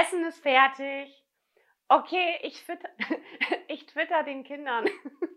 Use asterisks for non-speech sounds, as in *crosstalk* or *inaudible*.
Essen ist fertig. Okay, ich twitter, *laughs* ich twitter den Kindern. *laughs*